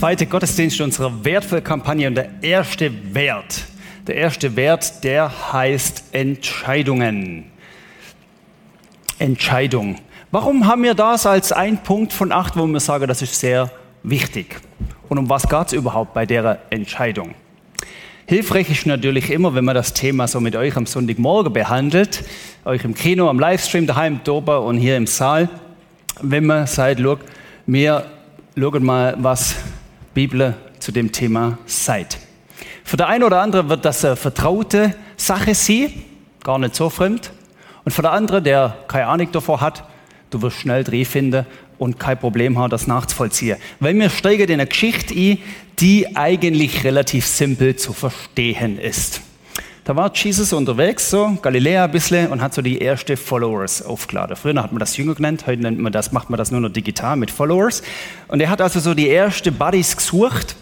zweite Gottesdienst unserer Wertvollkampagne und der erste Wert. Der erste Wert, der heißt Entscheidungen. Entscheidung. Warum haben wir das als ein Punkt von acht, wo wir sagen, das ist sehr wichtig? Und um was geht es überhaupt bei der Entscheidung? Hilfreich ist natürlich immer, wenn man das Thema so mit euch am Sonntagmorgen behandelt, euch im Kino, am Livestream, daheim, dober und hier im Saal, wenn man sagt, look, wir schauen mal, was Bibel zu dem Thema sagt. Für der eine oder andere wird das eine vertraute Sache sein, gar nicht so fremd. Und für der andere, der keine Ahnung davor hat, du wirst schnell Dreh finden und kein Problem haben, das nachzuvollziehen. Weil wir steigen in eine Geschichte ein, die eigentlich relativ simpel zu verstehen ist. Da war Jesus unterwegs, so Galiläa ein bisschen, und hat so die erste Followers aufgeladen. Früher hat man das Jünger genannt, heute nennt man das, macht man das nur noch digital mit Followers. Und er hat also so die erste Buddies gesucht.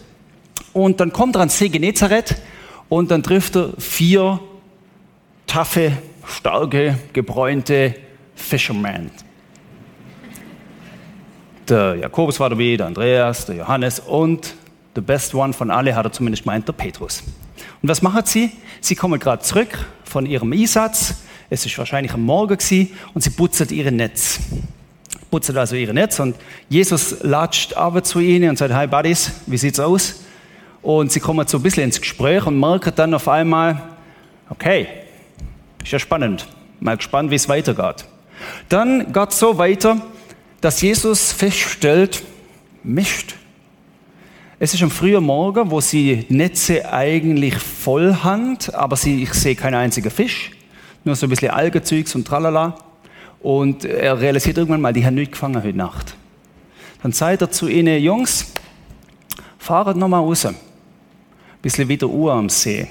Und dann kommt er ans See Genezareth und dann trifft er vier taffe, starke, gebräunte Fishermen. Der Jakobus war dabei, der Andreas, der Johannes und the best one von alle hat er zumindest meint, der Petrus. Und was machen sie? Sie kommen gerade zurück von ihrem Einsatz. Es ist wahrscheinlich am Morgen gewesen, und sie putzen ihre Netz. Putzen also ihre Netz und Jesus latscht aber zu ihnen und sagt, hi Buddies, wie sieht's aus? Und sie kommen so ein bisschen ins Gespräch und merken dann auf einmal, okay, ist ja spannend. Mal gespannt, wie es weitergeht. Dann geht es so weiter, dass Jesus feststellt, Mist. Es ist am frühen Morgen, wo sie Netze eigentlich voll haben, aber sie, ich sehe keinen einzigen Fisch, nur so ein bisschen Algezeugs und tralala. Und er realisiert irgendwann mal, die haben nicht gefangen heute Nacht. Dann sagt er zu ihnen, Jungs, fahrt nochmal raus, ein bisschen wieder Uhr am See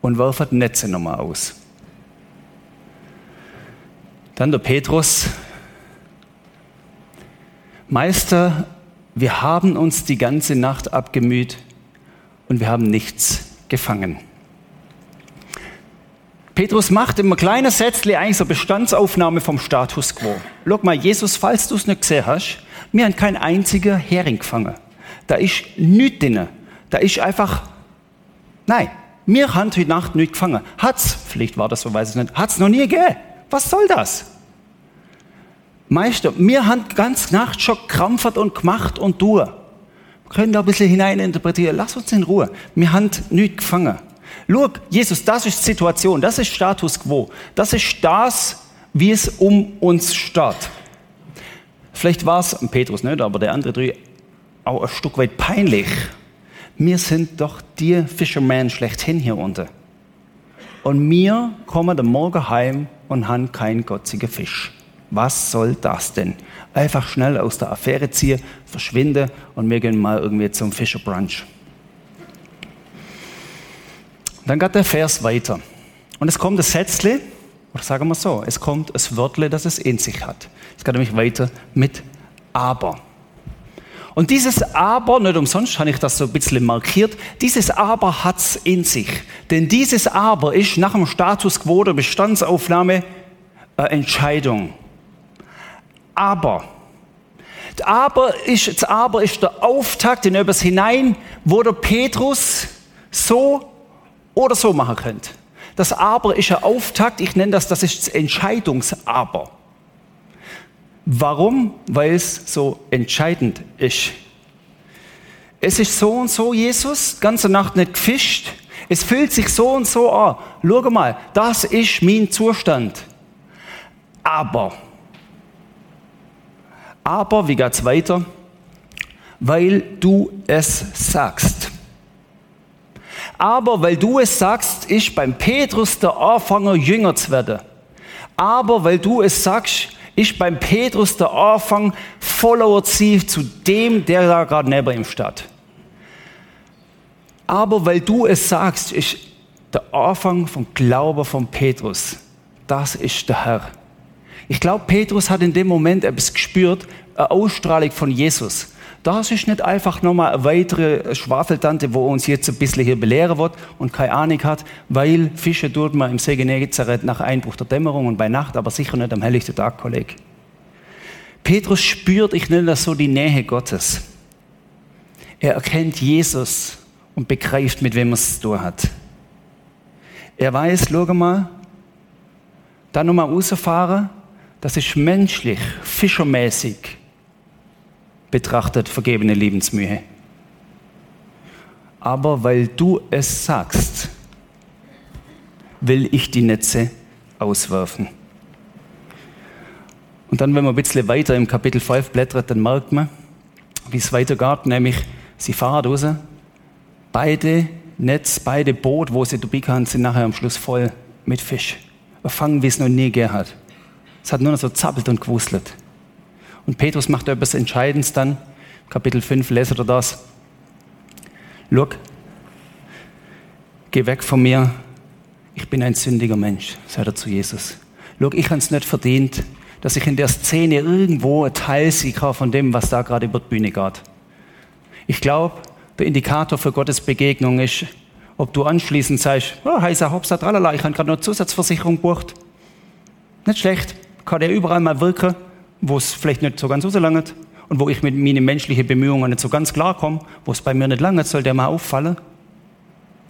und werft Netze nochmal aus. Dann der Petrus, Meister, wir haben uns die ganze Nacht abgemüht und wir haben nichts gefangen. Petrus macht immer kleine Sätzle eigentlich so Bestandsaufnahme vom Status quo. Schau mal, Jesus, falls du es nicht gesehen hast, wir haben kein einziger Hering gefangen. Da ist nichts drin. Da ist einfach, nein, wir haben heute Nacht nichts gefangen. Hat's, vielleicht war das so, weiß ich nicht, hat's noch nie gegeben. Was soll das? Meister, wir haben ganz Nacht schon krampfert und gemacht und tun. Wir können da ein bisschen hineininterpretieren. Lass uns in Ruhe. Wir haben nichts gefangen. Schau, Jesus, das ist die Situation, das ist Status quo. Das ist das, wie es um uns steht. Vielleicht war es Petrus nicht, aber der andere drei auch ein Stück weit peinlich. Wir sind doch die Fishermen schlechthin hier unten. Und wir kommen am Morgen heim und haben keinen gotzigen Fisch. Was soll das denn? Einfach schnell aus der Affäre ziehen, verschwinde und wir gehen mal irgendwie zum Fischerbrunch. Dann geht der Vers weiter. Und es kommt das Sätzle, oder sagen wir so, es kommt das Wörtle, das es in sich hat. Es geht nämlich weiter mit Aber. Und dieses Aber, nicht umsonst habe ich das so ein bisschen markiert, dieses Aber hat es in sich. Denn dieses Aber ist nach dem Status quo der Bestandsaufnahme eine Entscheidung. Aber. Das Aber ist, das Aber ist der Auftakt in etwas hinein, wo der Petrus so oder so machen könnte. Das Aber ist ein Auftakt, ich nenne das, das ist das Entscheidungsaber. Warum? Weil es so entscheidend ist. Es ist so und so, Jesus, ganze Nacht nicht gefischt. Es fühlt sich so und so an. Schau mal, das ist mein Zustand. Aber aber, wie geht's weiter? Weil du es sagst. Aber weil du es sagst, ist beim Petrus der Anfänger Jünger zu werden. Aber weil du es sagst, ist beim Petrus der Anfang Follower zu dem, der da gerade neben ihm steht. Aber weil du es sagst, ist der Anfang vom Glauben von Petrus. Das ist der Herr. Ich glaube, Petrus hat in dem Moment etwas gespürt, eine Ausstrahlung von Jesus. Das ist nicht einfach nochmal eine weitere Schwafeltante, wo uns jetzt ein bisschen hier belehren wird und keine Ahnung hat, weil Fische tut man im See Genezareth nach Einbruch der Dämmerung und bei Nacht, aber sicher nicht am helllichten Tag, Kollege. Petrus spürt, ich nenne das so die Nähe Gottes. Er erkennt Jesus und begreift, mit wem er es zu tun hat. Er weiß, schau mal, da nochmal rausfahren, das ist menschlich, fischermäßig betrachtet vergebene Lebensmühe. Aber weil du es sagst, will ich die Netze auswerfen. Und dann, wenn man ein bisschen weiter im Kapitel 5 blättert, dann merkt man, wie es weitergeht, nämlich sie fahren raus, beide Netz, beide Boot, wo sie dabei haben, sind nachher am Schluss voll mit Fisch. Fangen, wie es noch nie gegeben hat. Es hat nur noch so zappelt und gewuselt. Und Petrus macht etwas Entscheidendes dann. Kapitel 5, lest ihr das. Look, geh weg von mir. Ich bin ein sündiger Mensch, sagt er zu Jesus. Look, ich habe es nicht verdient, dass ich in der Szene irgendwo ein Teil kann von dem, was da gerade über die Bühne geht. Ich glaube, der Indikator für Gottes Begegnung ist, ob du anschließend sagst, oh, heißer Hopsa, tralala, ich habe gerade noch Zusatzversicherung gebucht. Nicht schlecht, kann er überall mal wirken, wo es vielleicht nicht so ganz so lange und wo ich mit meinen menschlichen Bemühungen nicht so ganz klar komme, wo es bei mir nicht lange soll der mal auffallen,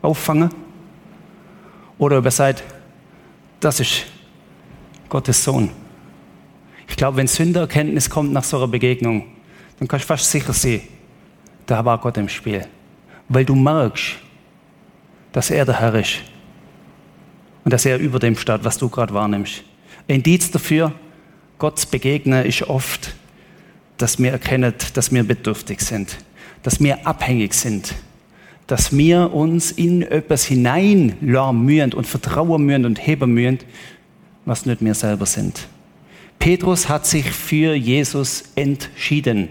auffangen. Oder ob er sagt, das ist Gottes Sohn. Ich glaube, wenn Sündererkenntnis kommt nach so einer Begegnung, dann kannst du fast sicher sein, da war Gott im Spiel. Weil du merkst, dass er der Herr ist. Und dass er über dem steht, was du gerade wahrnimmst. Indiz dafür, Gott begegnen, ist oft, dass wir erkennen, dass wir bedürftig sind, dass wir abhängig sind, dass wir uns in etwas hineinlassen müssen und vertrauen müssen und heben müssen, was nicht wir selber sind. Petrus hat sich für Jesus entschieden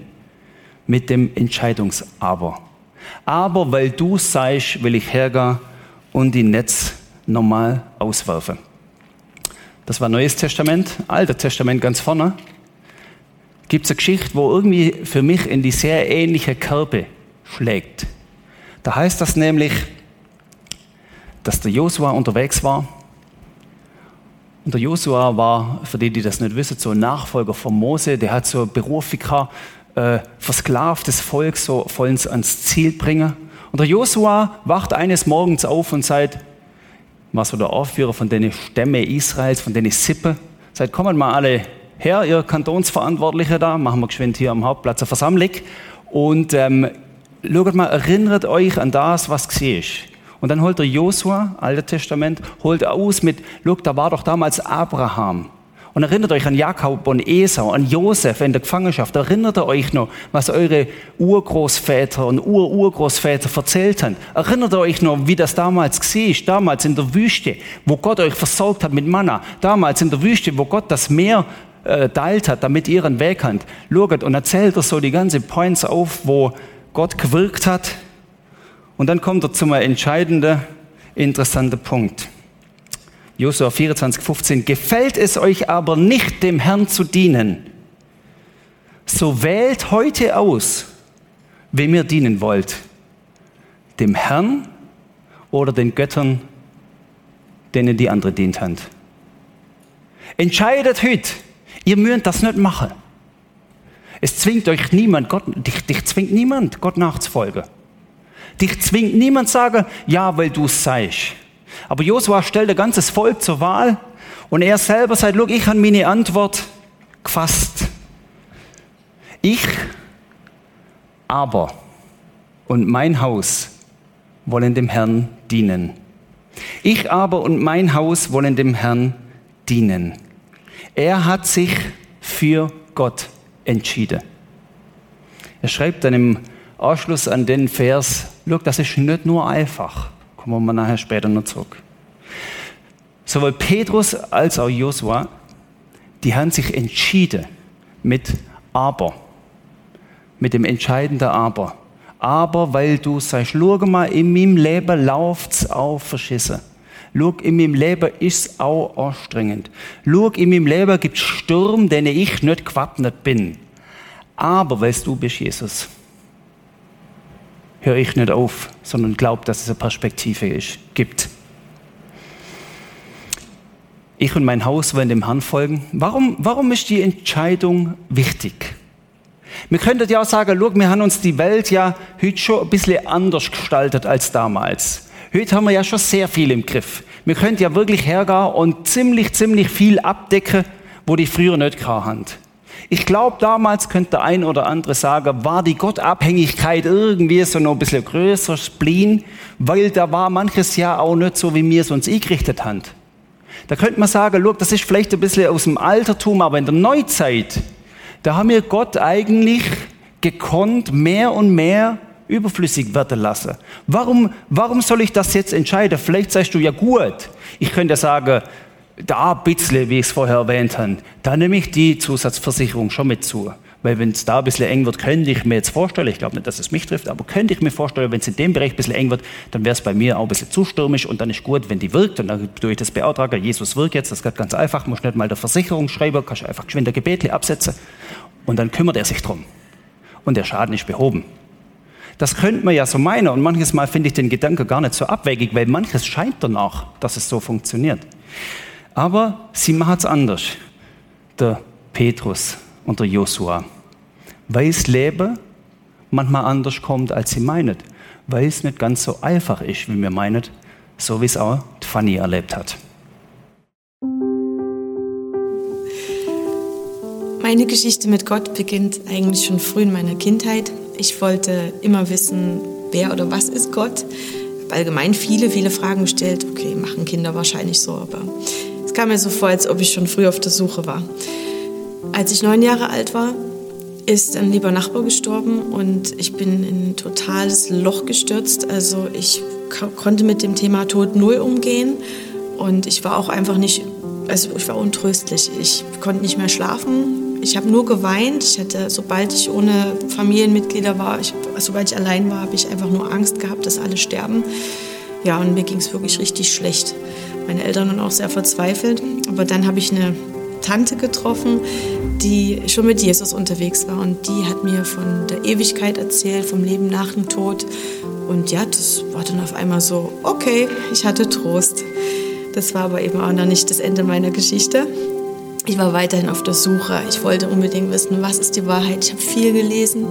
mit dem Entscheidungsaber. Aber weil du seist, will ich hergehen und die Netz normal auswerfen. Das war Neues Testament, Altes Testament ganz vorne. Gibt es eine Geschichte, wo irgendwie für mich in die sehr ähnliche Kerbe schlägt. Da heißt das nämlich, dass der Josua unterwegs war. Und der Josua war, für die, die das nicht wissen, so ein Nachfolger von Mose. Der hat so Berufung gehabt, äh, versklavtes Volk so vollends ans Ziel bringen. Und der Josua wacht eines Morgens auf und sagt, war so der Aufführer von den Stämme Israels, von den Sippe. Sagt, kommen mal alle her, ihr Kantonsverantwortliche da, machen wir geschwind hier am Hauptplatz eine Versammlung und ähm, schaut mal, erinnert euch an das, was gesehen ist. Und dann holt der Josua, Altes Testament, holt aus mit, look, da war doch damals Abraham. Und erinnert euch an Jakob und Esau, an Josef in der Gefangenschaft. Erinnert ihr euch noch, was eure Urgroßväter und Ururgroßväter erzählt haben? Erinnert ihr euch noch, wie das damals war, damals in der Wüste, wo Gott euch versorgt hat mit Manna? Damals in der Wüste, wo Gott das Meer äh, teilt hat, damit ihr einen Weg habt. Schaut und erzählt er so die ganzen Points auf, wo Gott gewirkt hat. Und dann kommt er zum entscheidenden, interessanten Punkt. Josua 24, 15. Gefällt es euch aber nicht, dem Herrn zu dienen, so wählt heute aus, wem ihr dienen wollt. Dem Herrn oder den Göttern, denen die andere dient haben. Entscheidet heute. Ihr müsst das nicht machen. Es zwingt euch niemand, Gott, dich, dich zwingt niemand, Gott nachzufolgen. Dich zwingt niemand sagen, ja, weil du es seist. Aber Josua stellt ein ganzes Volk zur Wahl und er selber sagt, look, ich habe meine Antwort gefasst. Ich aber und mein Haus wollen dem Herrn dienen. Ich aber und mein Haus wollen dem Herrn dienen. Er hat sich für Gott entschieden. Er schreibt dann im Anschluss an den Vers, look, das ist nicht nur einfach. Kommen wir nachher später noch zurück. Sowohl Petrus als auch Josua, die haben sich entschieden mit Aber, mit dem entscheidenden Aber. Aber weil du sagst, schau mal, in meinem Leben läuft's auch verschissen. Schau, in meinem Leben ist's auch anstrengend. Schau, in meinem Leben gibt's Sturm, denen ich nicht gewappnet bin. Aber weil du bist, Jesus, höre ich nicht auf, sondern glaube, dass es eine Perspektive ist, gibt. Ich und mein Haus wollen dem Herrn folgen. Warum, warum ist die Entscheidung wichtig? Wir könnten ja auch sagen, schau, wir haben uns die Welt ja heute schon ein bisschen anders gestaltet als damals. Heute haben wir ja schon sehr viel im Griff. Wir können ja wirklich hergehen und ziemlich, ziemlich viel abdecken, wo die früher nicht hatten. Ich glaube, damals könnte der ein oder andere sagen, war die Gottabhängigkeit irgendwie so noch ein bisschen größer Spleen, weil da war manches ja auch nicht so, wie wir es uns eingerichtet haben. Da könnte man sagen, look, das ist vielleicht ein bisschen aus dem Altertum, aber in der Neuzeit, da haben wir Gott eigentlich gekonnt mehr und mehr überflüssig werden lassen. Warum, warum soll ich das jetzt entscheiden? Vielleicht sagst du ja gut. Ich könnte sagen, da ein bisschen, wie ich es vorher erwähnt habe, da nehme ich die Zusatzversicherung schon mit zu. Weil wenn es da ein bisschen eng wird, könnte ich mir jetzt vorstellen, ich glaube nicht, dass es mich trifft, aber könnte ich mir vorstellen, wenn es in dem Bereich ein bisschen eng wird, dann wäre es bei mir auch ein bisschen zu stürmisch und dann ist gut, wenn die wirkt und dann tue ich das beauftragen, Jesus wirkt jetzt, das geht ganz einfach, muss nicht mal der Versicherung schreiben, kannst einfach geschwind der Gebetli absetzen und dann kümmert er sich drum. Und der Schaden ist behoben. Das könnte man ja so meinen und manches Mal finde ich den Gedanke gar nicht so abwegig, weil manches scheint danach, dass es so funktioniert. Aber sie machen es anders, der Petrus und der Josua. Weil das Leben manchmal anders kommt, als sie meinen. Weil es nicht ganz so einfach ist, wie wir meinen, so wie es auch Fanny erlebt hat. Meine Geschichte mit Gott beginnt eigentlich schon früh in meiner Kindheit. Ich wollte immer wissen, wer oder was ist Gott. Ich habe allgemein viele, viele Fragen gestellt. Okay, machen Kinder wahrscheinlich so, aber kam mir so vor, als ob ich schon früh auf der Suche war. Als ich neun Jahre alt war, ist ein lieber Nachbar gestorben und ich bin in ein totales Loch gestürzt. Also ich konnte mit dem Thema Tod null umgehen und ich war auch einfach nicht, also ich war untröstlich. Ich konnte nicht mehr schlafen, ich habe nur geweint. Ich hatte, sobald ich ohne Familienmitglieder war, ich, sobald ich allein war, habe ich einfach nur Angst gehabt, dass alle sterben. Ja, und mir ging es wirklich richtig schlecht. Meine Eltern waren auch sehr verzweifelt. Aber dann habe ich eine Tante getroffen, die schon mit Jesus unterwegs war. Und die hat mir von der Ewigkeit erzählt, vom Leben nach dem Tod. Und ja, das war dann auf einmal so, okay, ich hatte Trost. Das war aber eben auch noch nicht das Ende meiner Geschichte ich war weiterhin auf der Suche. Ich wollte unbedingt wissen, was ist die Wahrheit. Ich habe viel gelesen,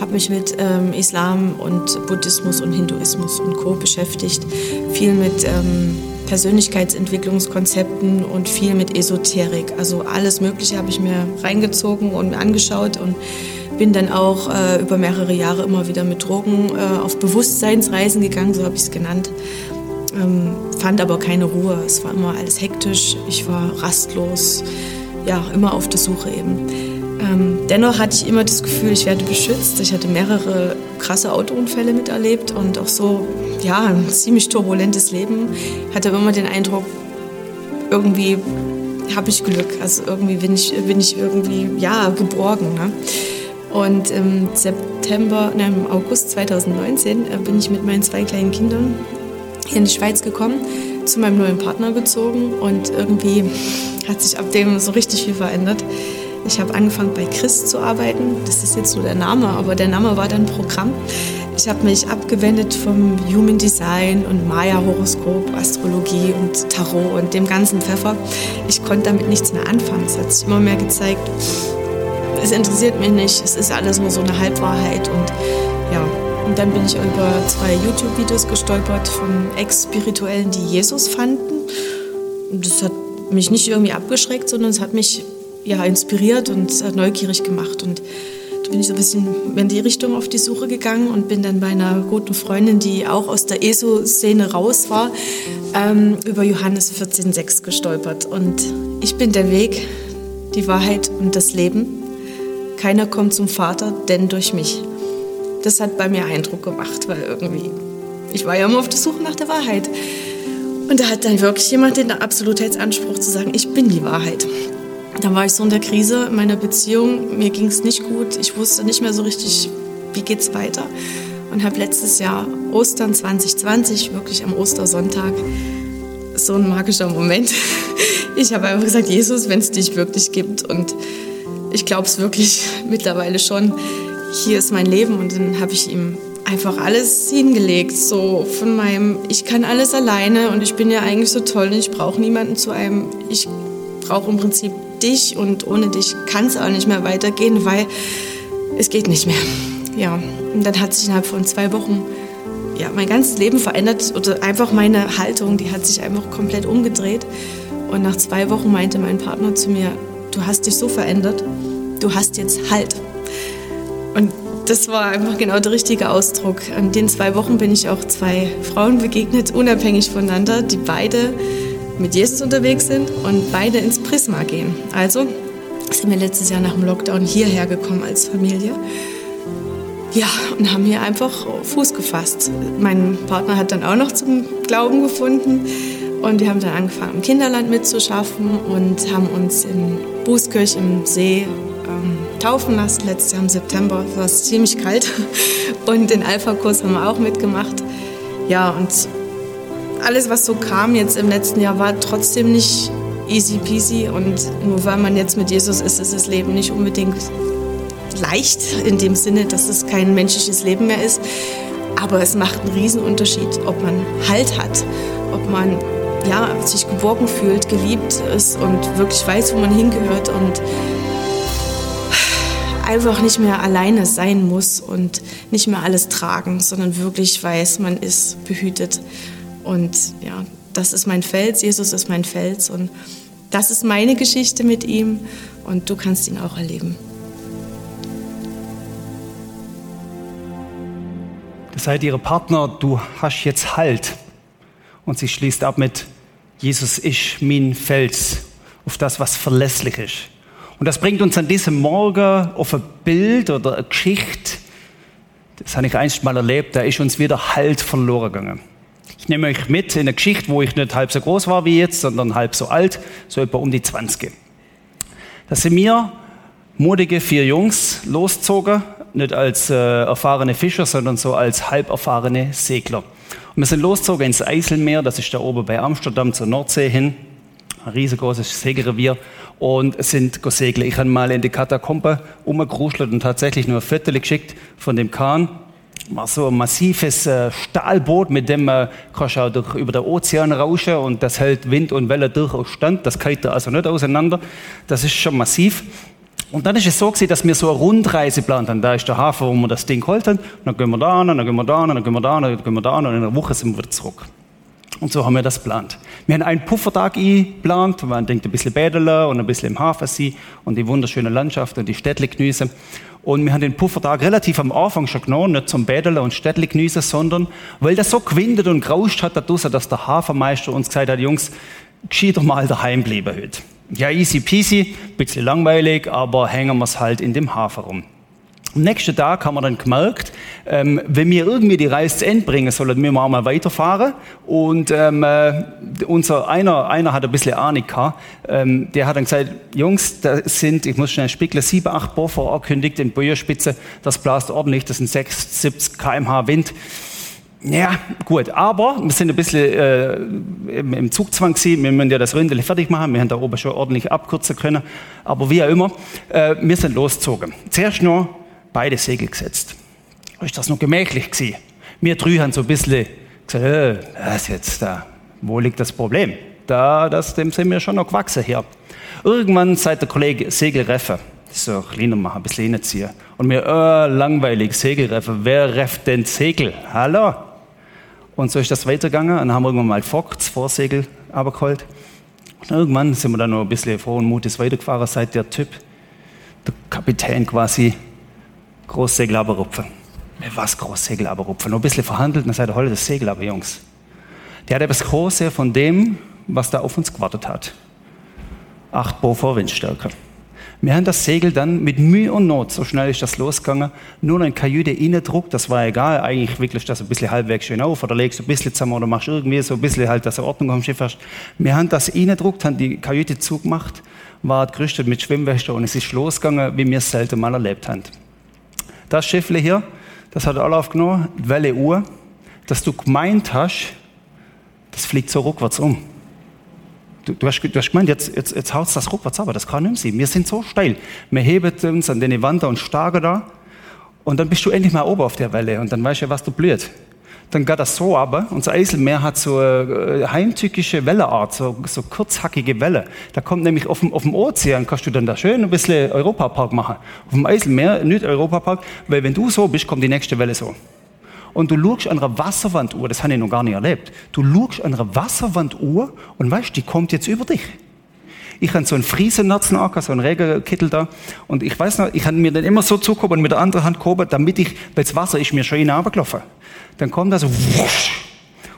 habe mich mit ähm, Islam und Buddhismus und Hinduismus und Co. beschäftigt, viel mit ähm, Persönlichkeitsentwicklungskonzepten und viel mit Esoterik. Also alles Mögliche habe ich mir reingezogen und angeschaut und bin dann auch äh, über mehrere Jahre immer wieder mit Drogen äh, auf Bewusstseinsreisen gegangen, so habe ich es genannt. Ähm, fand aber keine Ruhe. Es war immer alles hektisch. Ich war rastlos ja, immer auf der Suche eben. Ähm, dennoch hatte ich immer das Gefühl, ich werde beschützt. Ich hatte mehrere krasse Autounfälle miterlebt und auch so, ja, ein ziemlich turbulentes Leben. Hatte immer den Eindruck, irgendwie habe ich Glück. Also irgendwie bin ich, bin ich irgendwie, ja, geborgen. Ne? Und im September, nein, im August 2019 äh, bin ich mit meinen zwei kleinen Kindern hier in die Schweiz gekommen, zu meinem neuen Partner gezogen und irgendwie hat sich ab dem so richtig viel verändert. Ich habe angefangen bei Chris zu arbeiten. Das ist jetzt nur der Name, aber der Name war dann Programm. Ich habe mich abgewendet vom Human Design und Maya-Horoskop, Astrologie und Tarot und dem ganzen Pfeffer. Ich konnte damit nichts mehr anfangen. Es hat sich immer mehr gezeigt, es interessiert mich nicht, es ist alles nur so eine Halbwahrheit. Und ja, und dann bin ich über zwei YouTube-Videos gestolpert von Ex-Spirituellen, die Jesus fanden. Und das hat mich nicht irgendwie abgeschreckt, sondern es hat mich ja, inspiriert und neugierig gemacht. Und da bin ich so ein bisschen in die Richtung auf die Suche gegangen und bin dann bei einer guten Freundin, die auch aus der ESO-Szene raus war, ähm, über Johannes 14,6 gestolpert. Und ich bin der Weg, die Wahrheit und das Leben. Keiner kommt zum Vater, denn durch mich. Das hat bei mir Eindruck gemacht, weil irgendwie, ich war ja immer auf der Suche nach der Wahrheit. Und da hat dann wirklich jemand den Absolutheitsanspruch zu sagen, ich bin die Wahrheit. Da war ich so in der Krise in meiner Beziehung, mir ging es nicht gut, ich wusste nicht mehr so richtig, wie geht es weiter. Und habe letztes Jahr Ostern 2020, wirklich am Ostersonntag, so ein magischer Moment. Ich habe einfach gesagt, Jesus, wenn es dich wirklich gibt. Und ich glaube es wirklich mittlerweile schon, hier ist mein Leben. Und dann habe ich ihm einfach alles hingelegt, so von meinem, ich kann alles alleine. Und ich bin ja eigentlich so toll. Und ich brauche niemanden zu einem, ich brauche im Prinzip dich und ohne dich kann es auch nicht mehr weitergehen, weil es geht nicht mehr. Ja, und dann hat sich innerhalb von zwei Wochen ja, mein ganzes Leben verändert oder einfach meine Haltung, die hat sich einfach komplett umgedreht. Und nach zwei Wochen meinte mein Partner zu mir, du hast dich so verändert, du hast jetzt Halt. Und das war einfach genau der richtige Ausdruck. In den zwei Wochen bin ich auch zwei Frauen begegnet, unabhängig voneinander, die beide mit Jesus unterwegs sind und beide ins Prisma gehen. Also sind wir letztes Jahr nach dem Lockdown hierher gekommen als Familie. Ja, und haben hier einfach Fuß gefasst. Mein Partner hat dann auch noch zum Glauben gefunden. Und wir haben dann angefangen, im Kinderland mitzuschaffen und haben uns in Bußkirch im See ähm, taufen lassen. Letztes Jahr im September war es ziemlich kalt. Und den Alpha-Kurs haben wir auch mitgemacht. Ja, und alles, was so kam jetzt im letzten Jahr, war trotzdem nicht easy peasy. Und nur weil man jetzt mit Jesus ist, ist das Leben nicht unbedingt leicht, in dem Sinne, dass es kein menschliches Leben mehr ist. Aber es macht einen Riesenunterschied, ob man Halt hat, ob man ja, sich geborgen fühlt, geliebt ist und wirklich weiß, wo man hingehört und einfach nicht mehr alleine sein muss und nicht mehr alles tragen, sondern wirklich weiß, man ist behütet. Und ja, das ist mein Fels, Jesus ist mein Fels und das ist meine Geschichte mit ihm und du kannst ihn auch erleben. Das seid ihre Partner, du hast jetzt Halt. Und sie schließt ab mit, Jesus ist mein Fels, auf das, was verlässlich ist. Und das bringt uns an diesem Morgen auf ein Bild oder eine Geschichte, das habe ich einst mal erlebt, da ist uns wieder Halt verloren gegangen. Ich nehme euch mit in eine Geschichte, wo ich nicht halb so groß war wie jetzt, sondern halb so alt, so etwa um die 20. Da sind mir mutige vier Jungs losgezogen, nicht als äh, erfahrene Fischer, sondern so als halb erfahrene Segler. Und wir sind losgezogen ins Eiselmeer, das ist da oben bei Amsterdam zur Nordsee hin, ein riesengroßes Segelrevier und sind segeln. Ich habe mal in die Katakombe umgekruschelt und tatsächlich nur ein Viertel geschickt von dem Kahn. So ein massives äh, Stahlboot, mit dem man kannst auch durch, über den Ozean rauschen und das hält Wind und Welle durchaus stand. Das geht also nicht auseinander. Das ist schon massiv. Und dann ist es so gewesen, dass wir so eine Rundreise geplant haben. Da ist der Hafen, wo wir das Ding geholt haben. Dann gehen wir da, dann gehen wir da, dann gehen wir da, dann gehen wir da, und in einer Woche sind wir wieder zurück. Und so haben wir das geplant. Wir haben einen Puffertag geplant, man denkt ein bisschen bädeln und ein bisschen im Hafen sein und die wunderschöne Landschaft und die Städte genießen. Und wir haben den Puffertag relativ am Anfang schon genommen, nicht zum Bädeln und Städte genießen, sondern weil das so gewindet und grauscht hat, dass der Hafenmeister uns gesagt hat, Jungs, gescheiter mal daheim bleiben heute. Ja, easy peasy, bisschen langweilig, aber hängen wir es halt in dem Hafen rum. Am nächsten Tag haben wir dann gemerkt, ähm, wenn wir irgendwie die Reise zu Ende bringen sollen, wir mal weiterfahren. Und ähm, äh, unser einer, einer hat ein bisschen Ahnung gehabt. Ähm, der hat dann gesagt, Jungs, da sind, ich muss schnell spiegeln, sieben, acht Bohr angekündigt in Böjerspitze. Das blast ordentlich, das sind 6, 70 kmh Wind. Ja, gut, aber wir sind ein bisschen äh, im, Zugzwang gewesen. Wir müssen ja das Ründel fertig machen. Wir haben da oben schon ordentlich abkürzen können. Aber wie auch immer, äh, wir sind losgezogen. Zuerst noch beide Segel gesetzt. Ist das noch gemächlich gewesen? Wir drei haben so ein bisschen gesagt, äh, was jetzt da? Wo liegt das Problem? Da, das, dem sind wir schon noch gewachsen hier. Irgendwann seit der Kollege Segelreffe, so kleiner machen, ein bisschen hinziehen. Und wir, äh, langweilig, Segelreffe, wer refft denn Segel? Hallo? Und so ist das weitergegangen. Und dann haben wir irgendwann mal Fock, das Vorsegel, abgeholt. Und irgendwann sind wir dann noch ein bisschen frohen Mutes weitergefahren, seit der Typ, der Kapitän quasi, Großsegel abrupfen. Was Großsegel abrupfen? Noch ein bisschen verhandelt dann sagt er, das Segel aber, Jungs. Der hat etwas Große von dem, was da auf uns gewartet hat. Acht Bo vor Windstärke. Wir haben das Segel dann mit Mühe und Not, so schnell ist das losgegangen, nur in Kajüte innendruckt, das war egal, eigentlich wickelst du das ein bisschen halbwegs schön auf oder legst ein bisschen zusammen oder machst irgendwie so ein bisschen halt, dass du Ordnung am Schiff hast. Wir haben das innendruckt, haben die Kajüte zugemacht, war gerüstet mit Schwimmwäsche und es ist losgegangen, wie wir es selten mal erlebt haben. Das Schiffle hier, das hat alle aufgenommen, Welle Uhr, dass du gemeint hast, das fliegt so rückwärts um. Du, du, hast, du hast gemeint, jetzt, jetzt, jetzt haut das rückwärts aber das kann nicht sein. Wir sind so steil. Wir heben uns an den Wand und starken da und dann bist du endlich mal oben auf der Welle und dann weißt du, was du blüht. Dann geht das so aber. Unser Eiselmeer hat so eine äh, heimtückische Welleart, so, so kurzhackige Welle. Da kommt nämlich auf dem, auf dem Ozean, kannst du dann da schön ein bisschen Europapark machen. Auf dem Eiselmeer nicht Europapark, weil wenn du so bist, kommt die nächste Welle so. Und du schaust an einer Wasserwanduhr, das habe ich noch gar nicht erlebt. Du schaust an einer Wasserwanduhr und weißt, die kommt jetzt über dich. Ich hatte so einen Friesennerzen so einen Regenkittel da. Und ich weiß noch, ich habe mir dann immer so zugehoben und mit der anderen Hand gehoben, damit ich, weil das Wasser ist mir schon runtergelaufen. Dann kommt das wusch.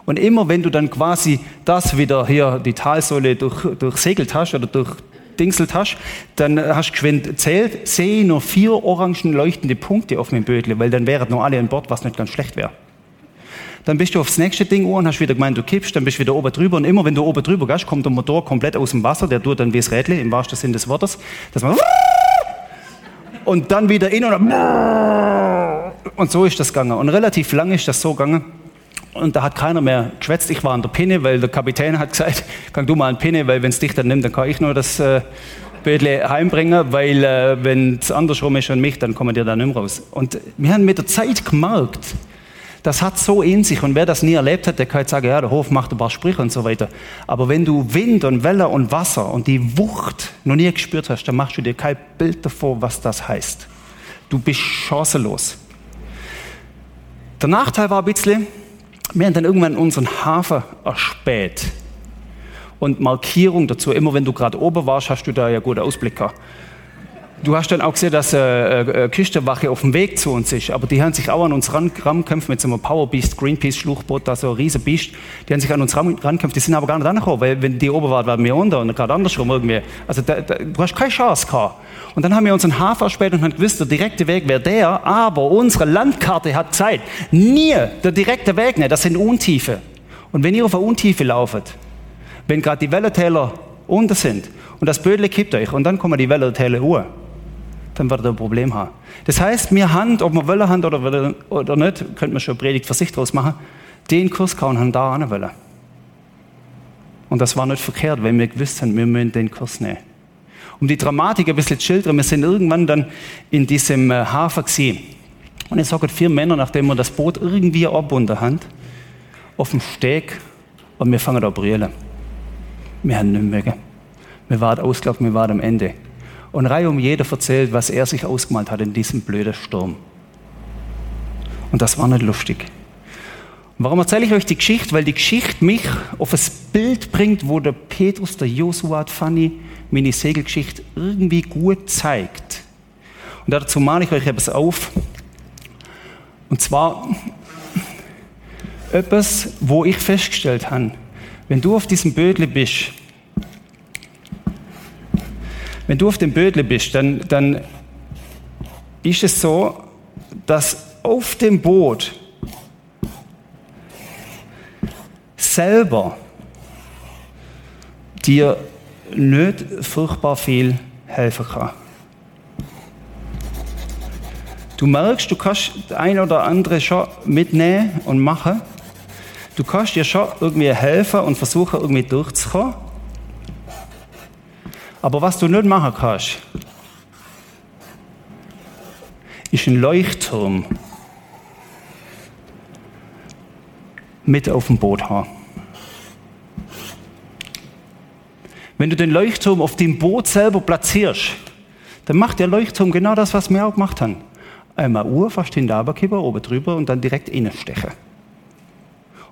Und immer wenn du dann quasi das wieder hier, die Talsäule durch, durchsegelt hast oder durch dingselt hast, dann hast du geschwind zählt, sehe nur vier orangen leuchtende Punkte auf meinem Bödle, weil dann wären noch alle an Bord, was nicht ganz schlecht wäre. Dann bist du aufs nächste Ding und hast wieder gemeint, du kippst, dann bist du wieder oben drüber. Und immer wenn du oben drüber gehst, kommt der Motor komplett aus dem Wasser, der tut dann wie das Rädle, im wahrsten Sinne des Wortes, dass man und dann wieder in und und so ist das gegangen. Und relativ lang ist das so gegangen. Und da hat keiner mehr geschwätzt. Ich war an der Pinne, weil der Kapitän hat gesagt, kann du mal an Pinne, weil wenn es dich dann nimmt, dann kann ich nur das äh, Bödle heimbringen, weil äh, wenn es andersrum ist und mich, dann kommen die da nicht mehr raus. Und wir haben mit der Zeit gemerkt, das hat so in sich. Und wer das nie erlebt hat, der kann jetzt sagen, ja, der Hof macht ein paar Sprüche und so weiter. Aber wenn du Wind und Welle und Wasser und die Wucht noch nie gespürt hast, dann machst du dir kein Bild davor, was das heißt. Du bist chancenlos. Der Nachteil war ein bisschen, wir haben dann irgendwann unseren Hafen erspäht. Und Markierung dazu, immer wenn du gerade oben warst, hast du da ja gute Ausblick gehabt. Du hast dann auch gesehen, dass äh, äh, Küstenwache auf dem Weg zu uns ist, aber die haben sich auch an uns rangekämpft mit so einem Powerbeast, Greenpeace-Schluchboot, da so ein riesen Beast. Die haben sich an uns rangekämpft, die sind aber gar nicht angekommen, weil wenn die oben waren, waren wir unter und gerade andersrum irgendwie. Also da, da, du hast keine Chance gehabt. Und dann haben wir unseren Hafen erspäht und haben gewusst, der direkte Weg wäre der, aber unsere Landkarte hat Zeit. Nie der direkte Weg nicht, das sind Untiefe. Und wenn ihr auf eine Untiefe lauft, wenn gerade die Wellentäler unter sind und das Bödle kippt euch und dann kommen die Wellentäler hoch, dann wird er ein Problem haben. Das heißt, wir haben, ob wir wollen haben oder, oder nicht, könnte man schon Predigt für sich draus machen, den Kurs kauen haben da an wollen. Und das war nicht verkehrt, weil wir gewusst haben, wir müssen den Kurs nehmen. Um die Dramatik ein bisschen zu schildern, wir sind irgendwann dann in diesem äh, Hafen gesehen. Und ich sage vier Männer, nachdem wir das Boot irgendwie abbunden haben, auf dem Steg und wir fangen an zu brüllen. Wir haben nicht mehr. Wir waren ausgelaufen, wir waren am Ende und reihum jeder erzählt, was er sich ausgemalt hat in diesem blöden Sturm. Und das war nicht lustig. warum erzähle ich euch die Geschichte? Weil die Geschichte mich auf ein Bild bringt, wo der Petrus, der Josua, Fanny, meine Segelgeschichte irgendwie gut zeigt. Und dazu male ich euch etwas auf. Und zwar etwas, wo ich festgestellt habe, wenn du auf diesem Bödle bist, wenn du auf dem Bödle bist, dann, dann ist es so, dass auf dem Boot selber dir nicht furchtbar viel helfen kann. Du merkst, du kannst das ein oder andere schon mitnehmen und machen. Du kannst dir schon irgendwie helfen und versuchen, irgendwie durchzukommen. Aber was du nicht machen kannst, ist ein Leuchtturm mit auf dem Boot haben. Wenn du den Leuchtturm auf dem Boot selber platzierst, dann macht der Leuchtturm genau das, was wir auch gemacht haben. Einmal Uhr fast hinter oben drüber und dann direkt innenstechen.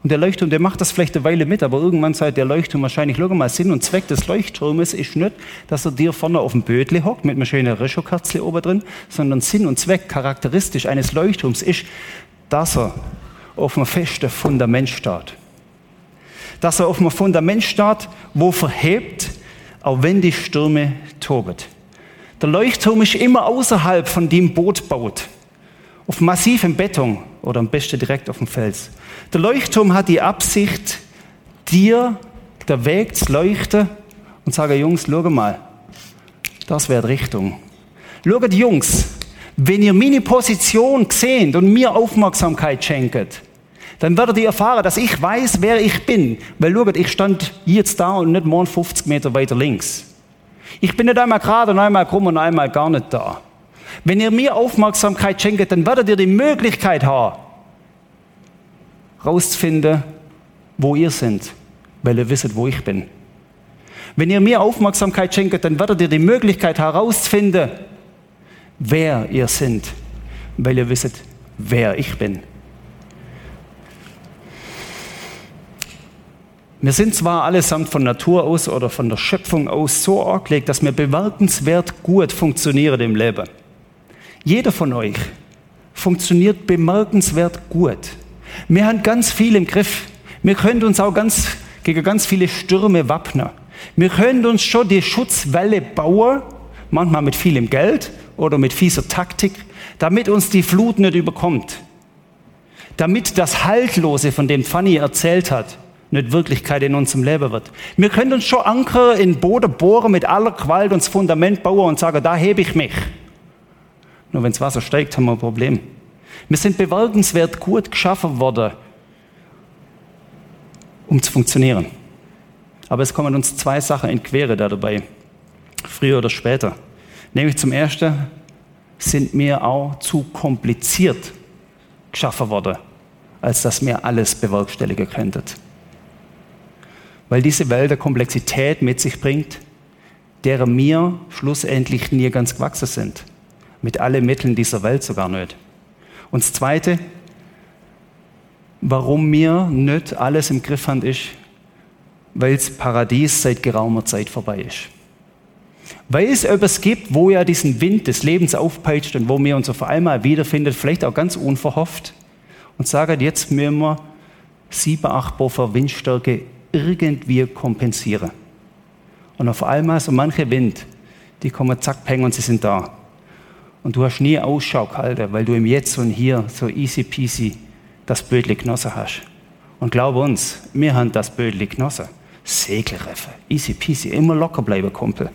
Und der Leuchtturm, der macht das vielleicht eine Weile mit, aber irgendwann sagt der Leuchtturm wahrscheinlich, schau mal, Sinn und Zweck des Leuchtturmes ist nicht, dass er dir vorne auf dem Bödle hockt mit einer schönen Rischokerzle oben drin, sondern Sinn und Zweck, charakteristisch eines Leuchtturms ist, dass er auf einem festen Fundament steht. Dass er auf einem Fundament steht, wo verhebt, auch wenn die Stürme toben. Der Leuchtturm ist immer außerhalb von dem Boot baut auf massivem Beton oder am besten direkt auf dem Fels. Der Leuchtturm hat die Absicht, dir der Weg zu leuchten und sagen, Jungs, schau mal, das wäre die Richtung. Schaut, Jungs, wenn ihr meine Position seht und mir Aufmerksamkeit schenkt, dann werdet ihr erfahren, dass ich weiß, wer ich bin. Weil schaut, ich stand jetzt da und nicht morgen 50 Meter weiter links. Ich bin nicht einmal gerade und einmal krumm und einmal gar nicht da. Wenn ihr mir Aufmerksamkeit schenkt, dann werdet ihr die Möglichkeit haben, rauszufinden, wo ihr seid, weil ihr wisst, wo ich bin. Wenn ihr mir Aufmerksamkeit schenkt, dann werdet ihr die Möglichkeit herausfinden, wer ihr seid, weil ihr wisst, wer ich bin. Wir sind zwar allesamt von Natur aus oder von der Schöpfung aus so angelegt, dass wir bemerkenswert gut funktionieren im Leben. Jeder von euch funktioniert bemerkenswert gut. Wir haben ganz viel im Griff. Wir können uns auch ganz, gegen ganz viele Stürme wappnen. Wir können uns schon die Schutzwelle bauen, manchmal mit vielem Geld oder mit fieser Taktik, damit uns die Flut nicht überkommt. Damit das Haltlose, von dem Fanny erzählt hat, nicht Wirklichkeit in unserem Leben wird. Wir können uns schon Anker in Boden bohren, mit aller Gewalt und das Fundament bauen und sagen, da hebe ich mich. Nur wenn das Wasser steigt, haben wir ein Problem. Wir sind bemerkenswert gut geschaffen worden, um zu funktionieren. Aber es kommen uns zwei Sachen in Quere da dabei, früher oder später. Nämlich zum Ersten sind wir auch zu kompliziert geschaffen worden, als dass wir alles bewerkstelligen könnten weil diese Welt eine Komplexität mit sich bringt, deren mir schlussendlich nie ganz gewachsen sind. Mit allen Mitteln dieser Welt sogar nicht. Und das Zweite, warum mir nicht alles im Griff haben, ist, weil das Paradies seit geraumer Zeit vorbei ist. Weil es etwas gibt, wo ja diesen Wind des Lebens aufpeitscht und wo wir uns auf einmal wiederfindet, vielleicht auch ganz unverhofft, und sagen, jetzt müssen wir sieben, acht Buffer Windstärke irgendwie kompensieren. Und auf einmal so manche Wind, die kommen zack, peng und sie sind da. Und du hast nie Ausschau gehalten, weil du im Jetzt und Hier so easy peasy das Bödli genossen hast. Und glaub uns, wir haben das Bödli genossen. Segelreffe, easy peasy, immer locker bleiben, Kumpel.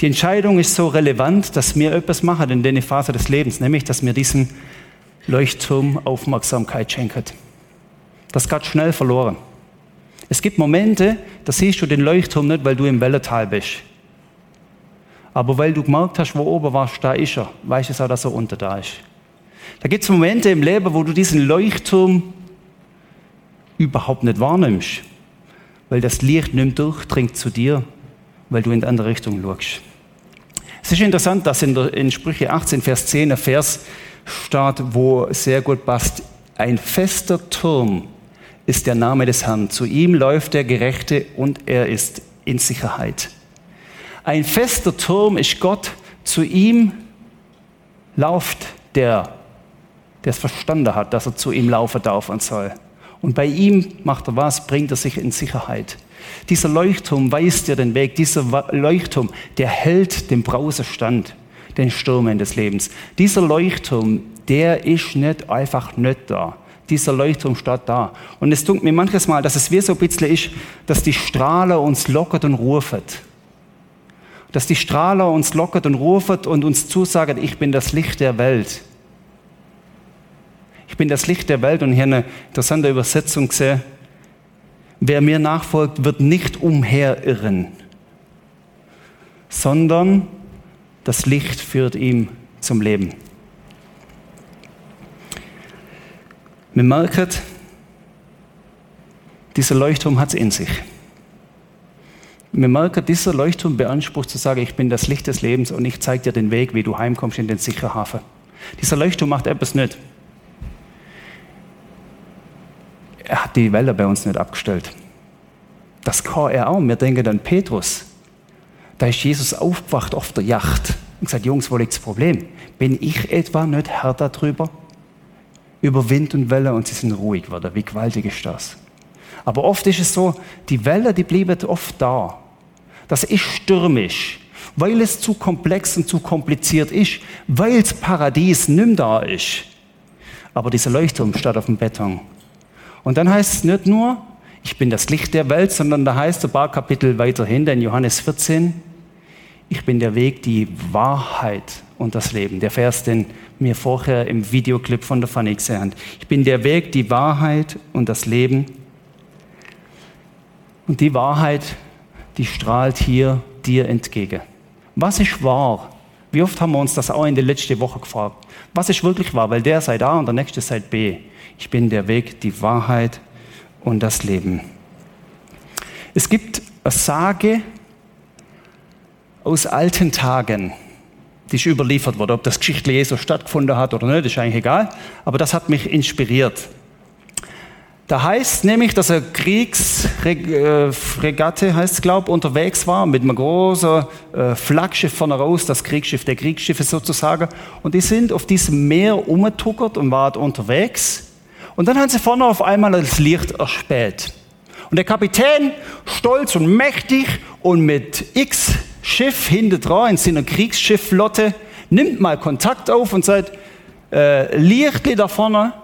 Die Entscheidung ist so relevant, dass wir etwas machen in der Phase des Lebens, nämlich, dass wir diesem Leuchtturm Aufmerksamkeit schenken. Das geht schnell verloren. Es gibt Momente, da siehst du den Leuchtturm nicht, weil du im Wellental bist. Aber weil du gemerkt hast, wo oben warst, da ist er, weißt du auch, dass er unter da ist. Da gibt es Momente im Leben, wo du diesen Leuchtturm überhaupt nicht wahrnimmst, weil das Licht nicht durchdringt zu dir, weil du in die andere Richtung schaust. Es ist interessant, dass in, der, in Sprüche 18, Vers 10 ein Vers steht, wo sehr gut passt. Ein fester Turm ist der Name des Herrn. Zu ihm läuft der Gerechte und er ist in Sicherheit. Ein fester Turm ist Gott. Zu ihm lauft der, der es verstanden hat, dass er zu ihm laufen darf und soll. Und bei ihm macht er was, bringt er sich in Sicherheit. Dieser Leuchtturm weist dir den Weg. Dieser Leuchtturm, der hält den Brause stand, den Stürmen des Lebens. Dieser Leuchtturm, der ist nicht einfach nicht da dieser Leuchtturm steht da. Und es tut mir manches Mal, dass es wie so ein bisschen ist, dass die Strahler uns lockert und ruft. Dass die Strahler uns lockert und ruft und uns zusagen, ich bin das Licht der Welt. Ich bin das Licht der Welt und hier eine interessante Übersetzung gesehen. Wer mir nachfolgt, wird nicht umherirren, sondern das Licht führt ihm zum Leben. Wir merken, dieser Leuchtturm hat es in sich. Wir merken, dieser Leuchtturm beansprucht zu sagen, ich bin das Licht des Lebens und ich zeige dir den Weg, wie du heimkommst in den sicheren Hafen. Dieser Leuchtturm macht etwas nicht. Er hat die Welle bei uns nicht abgestellt. Das kann er auch. Wir denken an Petrus. Da ist Jesus aufgewacht auf der Yacht und gesagt, Jungs, wo liegt das Problem? Bin ich etwa nicht Herr darüber? über Wind und Welle und sie sind ruhig geworden. Wie gewaltig ist das? Aber oft ist es so, die Wellen, die bleiben oft da. Das ist stürmisch, weil es zu komplex und zu kompliziert ist, weil das Paradies nicht da ist. Aber dieser Leuchtturm steht auf dem Beton. Und dann heißt es nicht nur, ich bin das Licht der Welt, sondern da heißt ein paar Kapitel weiterhin, in Johannes 14, ich bin der Weg, die Wahrheit und das Leben. Der Vers, den mir vorher im Videoclip von der Fanny gesehen. Ich bin der Weg, die Wahrheit und das Leben. Und die Wahrheit, die strahlt hier dir entgegen. Was ist wahr? Wie oft haben wir uns das auch in der letzten Woche gefragt? Was ist wirklich wahr? Weil der sei A und der nächste sei B. Ich bin der Weg, die Wahrheit und das Leben. Es gibt eine Sage aus alten Tagen, die ist überliefert wurde. Ob das Geschichte Jesu stattgefunden hat oder nicht, ist eigentlich egal. Aber das hat mich inspiriert. Da heißt nämlich, dass eine Kriegsfregatte, äh, heißt es glaube unterwegs war mit einem großen äh, Flaggschiff vorne raus, das Kriegsschiff der Kriegsschiffe sozusagen. Und die sind auf diesem Meer umgetuckert und waren unterwegs. Und dann haben sie vorne auf einmal das Licht erspäht. Und der Kapitän, stolz und mächtig und mit X Schiff hinten dran in seiner Kriegsschifflotte, nimmt mal Kontakt auf und sagt, äh, Lichtli da vorne,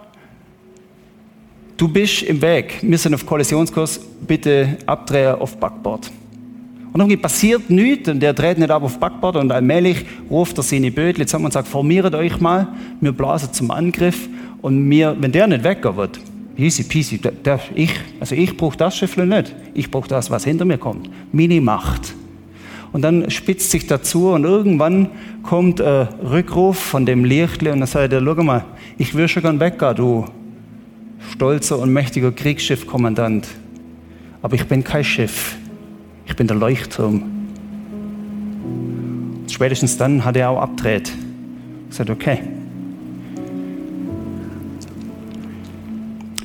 du bist im Weg, wir sind auf Kollisionskurs, bitte abdrehen auf Backbord. Und irgendwie passiert nichts und der dreht nicht ab auf Backbord und allmählich ruft er seine Bödel zusammen und sagt, formiert euch mal, wir blasen zum Angriff und mir, wenn der nicht weggehen wird, easy peasy, der, der, ich, also ich brauche das Schiff nicht, ich brauche das, was hinter mir kommt, Mini Macht. Und dann spitzt sich dazu und irgendwann kommt ein Rückruf von dem Lichtle und dann sagt er, schau mal, ich will schon gern weggehen, du stolzer und mächtiger Kriegsschiffkommandant. Aber ich bin kein Schiff. Ich bin der Leuchtturm. Spätestens dann hat er auch abgedreht. Sagt, okay.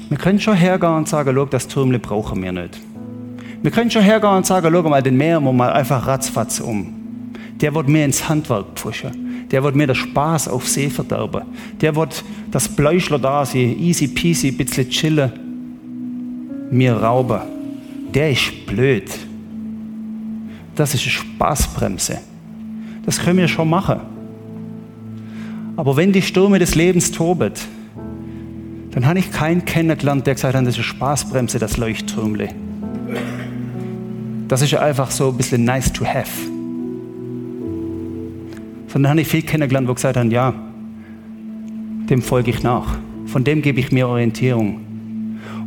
Wir können schon hergehen und sagen, schau, das Türmle brauchen wir nicht. Wir können schon hergehen und sagen, schau mal, den Meer mal einfach ratzfatz um. Der wird mir ins Handwerk pushen der wird mir den Spaß auf See verderben. Der wird das Bläuschler da sein, easy peasy, ein bisschen chillen, mir rauben. Der ist blöd. Das ist eine Spaßbremse. Das können wir schon machen. Aber wenn die Stürme des Lebens toben, dann habe ich keinen kennengelernt, der gesagt hat, das ist eine Spaßbremse, das Leuchtturmle. Das ist einfach so ein bisschen nice to have. Sondern habe ich viel kennengelernt, wo gesagt haben, ja, dem folge ich nach. Von dem gebe ich mir Orientierung.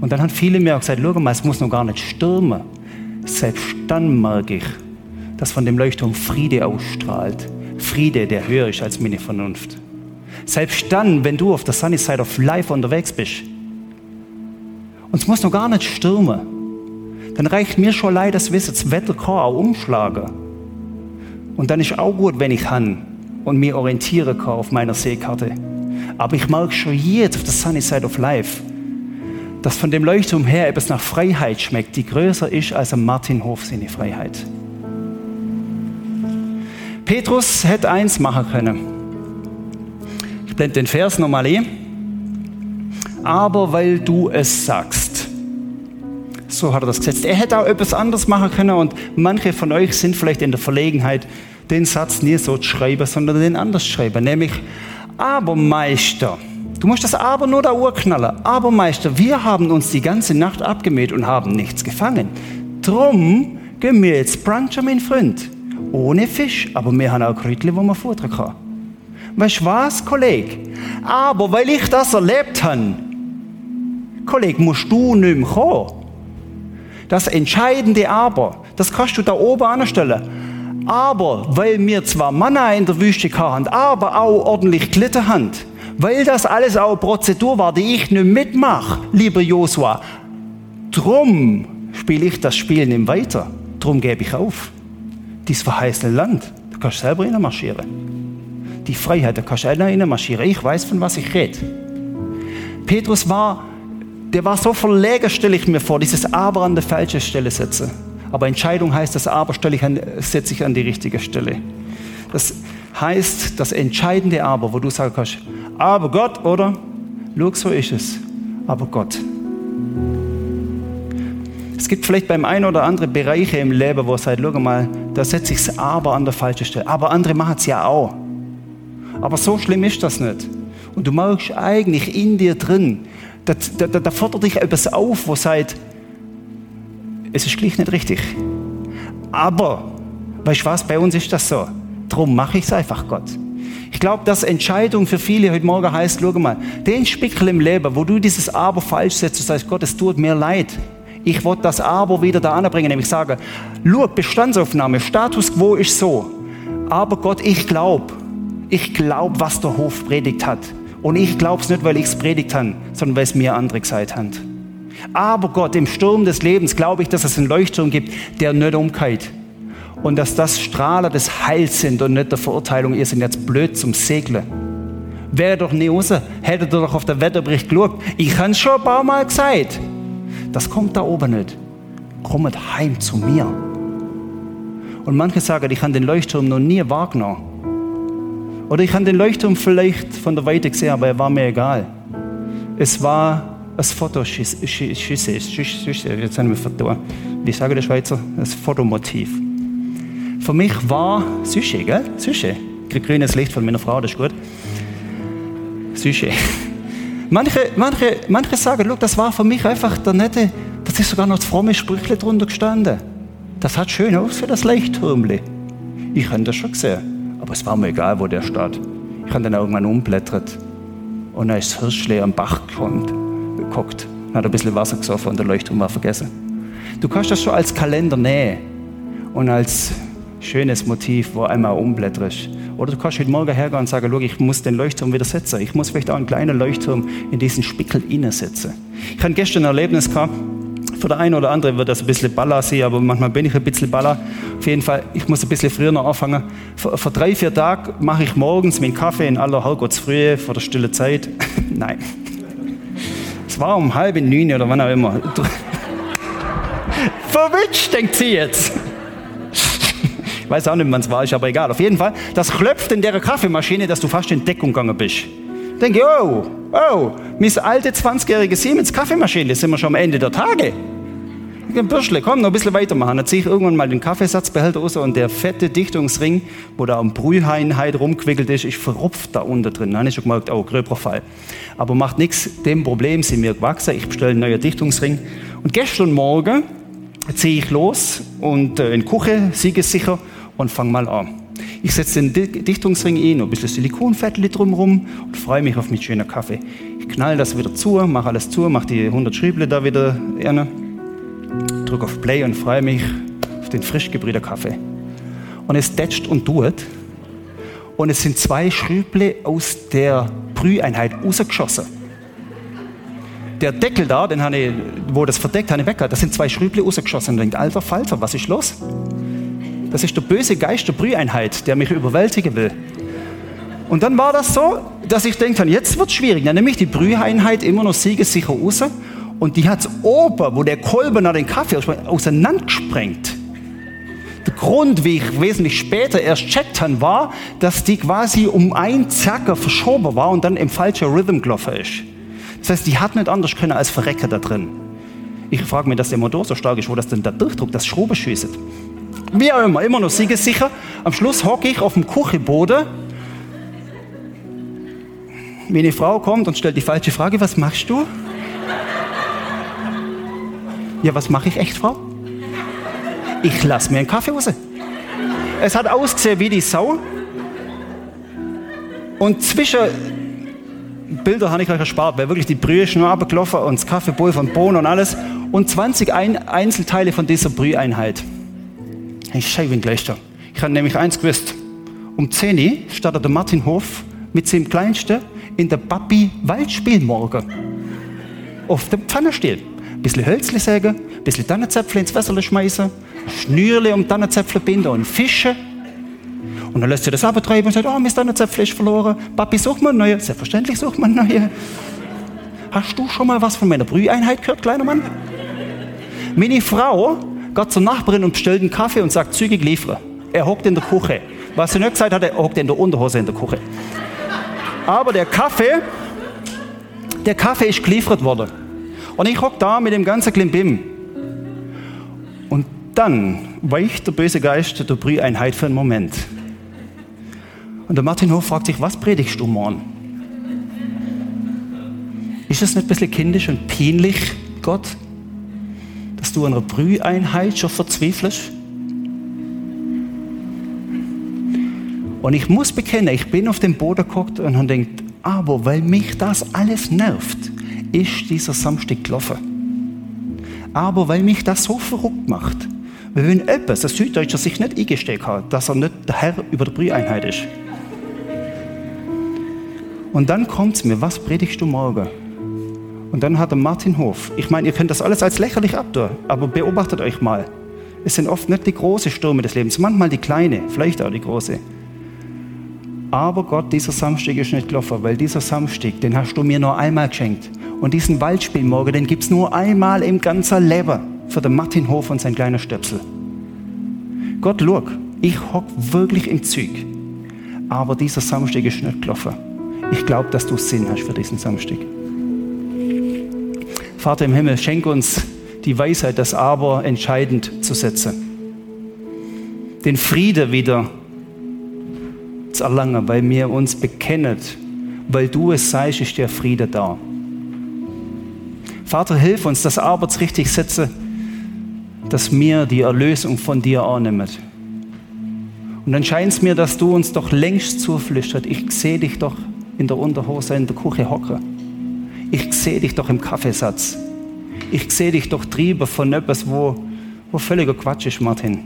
Und dann haben viele mir auch gesagt, schau mal, es muss noch gar nicht stürmen. Selbst dann merke ich, dass von dem Leuchtturm Friede ausstrahlt. Friede, der höher ist als meine Vernunft. Selbst dann, wenn du auf der Sunny Side of Life unterwegs bist. Und es muss noch gar nicht stürmen. Dann reicht mir schon leid das Wissen, das Wetter kann auch umschlagen. Und dann ist auch gut, wenn ich han und mich orientieren kann auf meiner Seekarte. Aber ich merke schon jetzt auf der Sunny Side of Life, dass von dem Leuchtturm her etwas nach Freiheit schmeckt, die größer ist als am Martinhof seine Freiheit. Petrus hätte eins machen können. Ich blende den Vers nochmal ein. Aber weil du es sagst. So hat er das gesetzt. Er hätte auch etwas anderes machen können und manche von euch sind vielleicht in der Verlegenheit, den Satz nie so zu schreiben, sondern den anders zu schreiben, nämlich aber Meister. Du musst das aber nur da urknallen. Aber Meister, wir haben uns die ganze Nacht abgemäht und haben nichts gefangen. Drum gehen wir jetzt brunchen, mein Freund. Ohne Fisch, aber wir haben auch Krütli, wo man futtern kann. Weißt du was, Kollege? Aber weil ich das erlebt habe, Kollege, musst du nicht mehr kommen. Das entscheidende Aber, das kannst du da oben anstellen. Aber weil wir zwar Manna in der Wüste hatten, aber auch ordentlich Glitter haben, weil das alles auch Prozedur war, die ich nicht mitmache, lieber Josua, drum spiele ich das Spiel nicht weiter. Drum gebe ich auf. Dies verheißene Land, da kannst du selber marschieren. Die Freiheit, da kannst du alleine marschieren. Ich weiß, von was ich rede. Petrus war, der war so verlegen, stelle ich mir vor, dieses Aber an der falschen Stelle setzen. Aber Entscheidung heißt, das Aber stelle ich an, setze ich an die richtige Stelle. Das heißt, das entscheidende Aber, wo du sagen kannst, aber Gott, oder? Schau, so ist es. Aber Gott. Es gibt vielleicht beim einen oder anderen Bereiche im Leben, wo es sagt, schau mal, da setze ich das Aber an der falschen Stelle. Aber andere machen es ja auch. Aber so schlimm ist das nicht. Und du merkst eigentlich in dir drin, da, da, da fordert dich etwas auf, wo sagt, es ist gleich nicht richtig. Aber, weißt du was, bei uns ist das so. Drum mache ich es einfach Gott. Ich glaube, dass Entscheidung für viele heute Morgen heißt, schau mal, den Spickel im Leben, wo du dieses Aber falsch setzt, du sagst, Gott, es tut mir leid. Ich will das Aber wieder da anbringen, nämlich sagen, schau, Bestandsaufnahme, Status quo ist so. Aber Gott, ich glaube, ich glaube, was der Hof predigt hat. Und ich glaube es nicht, weil ich es predigt habe, sondern weil es mir andere gesagt haben. Aber Gott, im Sturm des Lebens glaube ich, dass es einen Leuchtturm gibt, der nicht umkehrt. Und dass das Strahler des Heils sind und nicht der Verurteilung. Ihr seid jetzt blöd zum Segeln. Wäre doch nie raus, hättet ihr doch auf den Wetterbericht geschaut. Ich habe es schon ein paar Mal gesagt. Das kommt da oben nicht. Kommt heim zu mir. Und manche sagen, ich habe den Leuchtturm noch nie wahrgenommen. Oder ich habe den Leuchtturm vielleicht von der Weite gesehen, aber er war mir egal. Es war ein Fotoschüsse, jetzt haben wir Foto, wie sage der Schweizer, ein Fotomotiv. Für mich war Süsche, gell? Süsche. Ich kriege grünes Licht von meiner Frau, das ist gut. Süsche. Manche, manche, manche sagen, das war für mich einfach der nette, das ist sogar noch das fromme Sprüchle drunter gestanden. Das hat schön aus für das Leuchtturmli. Ich habe das schon gesehen, aber es war mir egal, wo der steht. Ich habe dann irgendwann umblättert und dann ist das Hirschli am Bach geguckt, hat ein bisschen Wasser gesoffen und der Leuchtturm war vergessen. Du kannst das schon als Kalender nähen und als schönes Motiv, wo einmal umblätterst. Oder du kannst heute Morgen hergehen und sagen, ich muss den Leuchtturm wieder setzen. Ich muss vielleicht auch einen kleinen Leuchtturm in diesen Spickel setzen. Ich hatte gestern ein Erlebnis gehabt, für der eine oder andere wird das ein bisschen baller sehen, aber manchmal bin ich ein bisschen baller. Auf jeden Fall, ich muss ein bisschen früher noch anfangen. Vor, vor drei, vier Tagen mache ich morgens meinen Kaffee in aller Herrgottsfrühe vor der stille Zeit. Nein. Es war um halb neun oder wann auch immer. Verwünscht, denkt sie jetzt. Ich weiß auch nicht, wann es war, ist aber egal. Auf jeden Fall, das klopft in der Kaffeemaschine, dass du fast in Deckung gegangen bist. Ich denke, oh, oh, mis alte 20-jährige Siemens Kaffeemaschine, sind wir schon am Ende der Tage. Ein Bürschle, komm, noch ein bisschen weitermachen. Dann ziehe ich irgendwann mal den Kaffeesatzbehälter raus und der fette Dichtungsring, wo da am Brüheinheit rumgewickelt ist, ist verrupft da unten drin. Dann habe ich schon gemerkt, oh, gröberer Fall. Aber macht nichts, dem Problem sind wir gewachsen. Ich bestelle einen neuen Dichtungsring. Und gestern Morgen ziehe ich los und äh, in die Küche, siegessicher, und fange mal an. Ich setze den Dichtungsring ein, ein bisschen Silikonfettel drumherum und freue mich auf meinen schönen Kaffee. Ich knall das wieder zu, mache alles zu, mache die 100 Schriebel da wieder rein, drücke auf Play und freue mich auf den frisch gebrühten Kaffee. Und es tätscht und tut. Und es sind zwei Schrüble aus der Brüheinheit rausgeschossen. Der Deckel da, den ich, wo das verdeckt habe, weg, da sind zwei Schrüble rausgeschossen. Und ich denke, alter Falter, was ist los? Das ist der böse Geist der Brüheinheit, der mich überwältigen will. Und dann war das so, dass ich denke, jetzt wird es schwierig. Dann nehme ich die Brüheinheit immer noch siegessicher raus und die hat es oben, wo der Kolben nach den Kaffee auseinandergesprengt. Der Grund, wie ich wesentlich später erst checkt habe, war, dass die quasi um ein Zacker verschoben war und dann im falschen Rhythm gelaufen ist. Das heißt, die hat nicht anders können als verrecken da drin. Ich frage mich, dass der Motor so stark ist, wo das denn der Durchdruck, das Schraube schießt. Wie auch immer, immer noch siegessicher. Am Schluss hocke ich auf dem Küchenboden. Meine Frau kommt und stellt die falsche Frage, was machst du? Ja, was mache ich echt, Frau? Ich lasse mir einen Kaffee raus. Es hat ausgesehen wie die Sau. Und zwischen Bilder habe ich euch erspart, weil wirklich die Brühe schon abgelaufen und das Kaffeepulver und Bohnen und alles. Und 20 Einzelteile von dieser Brüheinheit. Ich scheibe gleich da. Ich habe nämlich eins gewusst. Um 10 Uhr startet der Martin Hof mit seinem Kleinsten in der Papi Waldspielmorgen. Auf dem Pfannenstiel. Ein bisschen Hölzli sägen, ein bisschen Tannenzäpfle ins Wasser schmeißen, Schnürle um Tannenzäpfle binden und Fische. Und dann lässt sie das abtreiben und sagt, oh, mein Tannenzäpfle ist verloren. Papi, such mal neue. Selbstverständlich sucht man neue. Hast du schon mal was von meiner Brüheinheit gehört, kleiner Mann? Meine Frau Gott zur Nachbarin und bestellt einen Kaffee und sagt, zügig liefere. Er hockt in der Küche. Was er nicht gesagt hat, er hockt in der Unterhose in der Küche. Aber der Kaffee, der Kaffee ist geliefert worden. Und ich hock da mit dem ganzen Klimbim. Und dann weicht der böse Geist der Brüheinheit für einen Moment. Und der Martin Hof fragt sich, was predigst du morgen? Ist das nicht ein bisschen kindisch und peinlich, Gott? Du an einer Brüheinheit schon verzweifelst? Und ich muss bekennen, ich bin auf dem Boden geguckt und habe gedacht, aber weil mich das alles nervt, ist dieser Samstag gelaufen. Aber weil mich das so verrückt macht, weil wenn etwas, der Süddeutscher sich nicht eingesteckt hat, dass er nicht der Herr über der Brüheinheit ist, Und dann kommt es mir, was predigst du morgen? Und dann hat er Martin Hof. Ich meine, ihr könnt das alles als lächerlich abtun, aber beobachtet euch mal. Es sind oft nicht die großen Stürme des Lebens, manchmal die kleine, vielleicht auch die große. Aber Gott, dieser Samstag ist nicht gelaufen, weil dieser Samstag, den hast du mir nur einmal geschenkt. Und diesen Waldspielmorgen, den gibt es nur einmal im ganzen Leben für den Martin Hof und sein kleiner Stöpsel. Gott, schau, ich hock wirklich im Zug. Aber dieser Samstag ist nicht gelaufen. Ich glaube, dass du Sinn hast für diesen Samstag. Vater im Himmel, schenk uns die Weisheit, das Aber entscheidend zu setzen. Den Friede wieder zu erlangen, weil wir uns bekennen, weil du es seist, ist der Friede da. Vater, hilf uns, das Aber zu richtig setzen, dass wir die Erlösung von dir annehmen. Und dann scheint es mir, dass du uns doch längst zuflüstert, ich sehe dich doch in der Unterhose in der Küche hocken. Ich sehe dich doch im Kaffeesatz. Ich sehe dich doch trieben von etwas, wo, wo völliger Quatsch ist, Martin.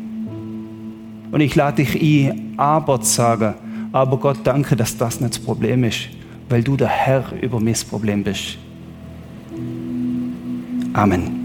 Und ich lade dich ein, aber zu sagen, aber Gott, danke, dass das nicht das Problem ist, weil du der Herr über mein Problem bist. Amen.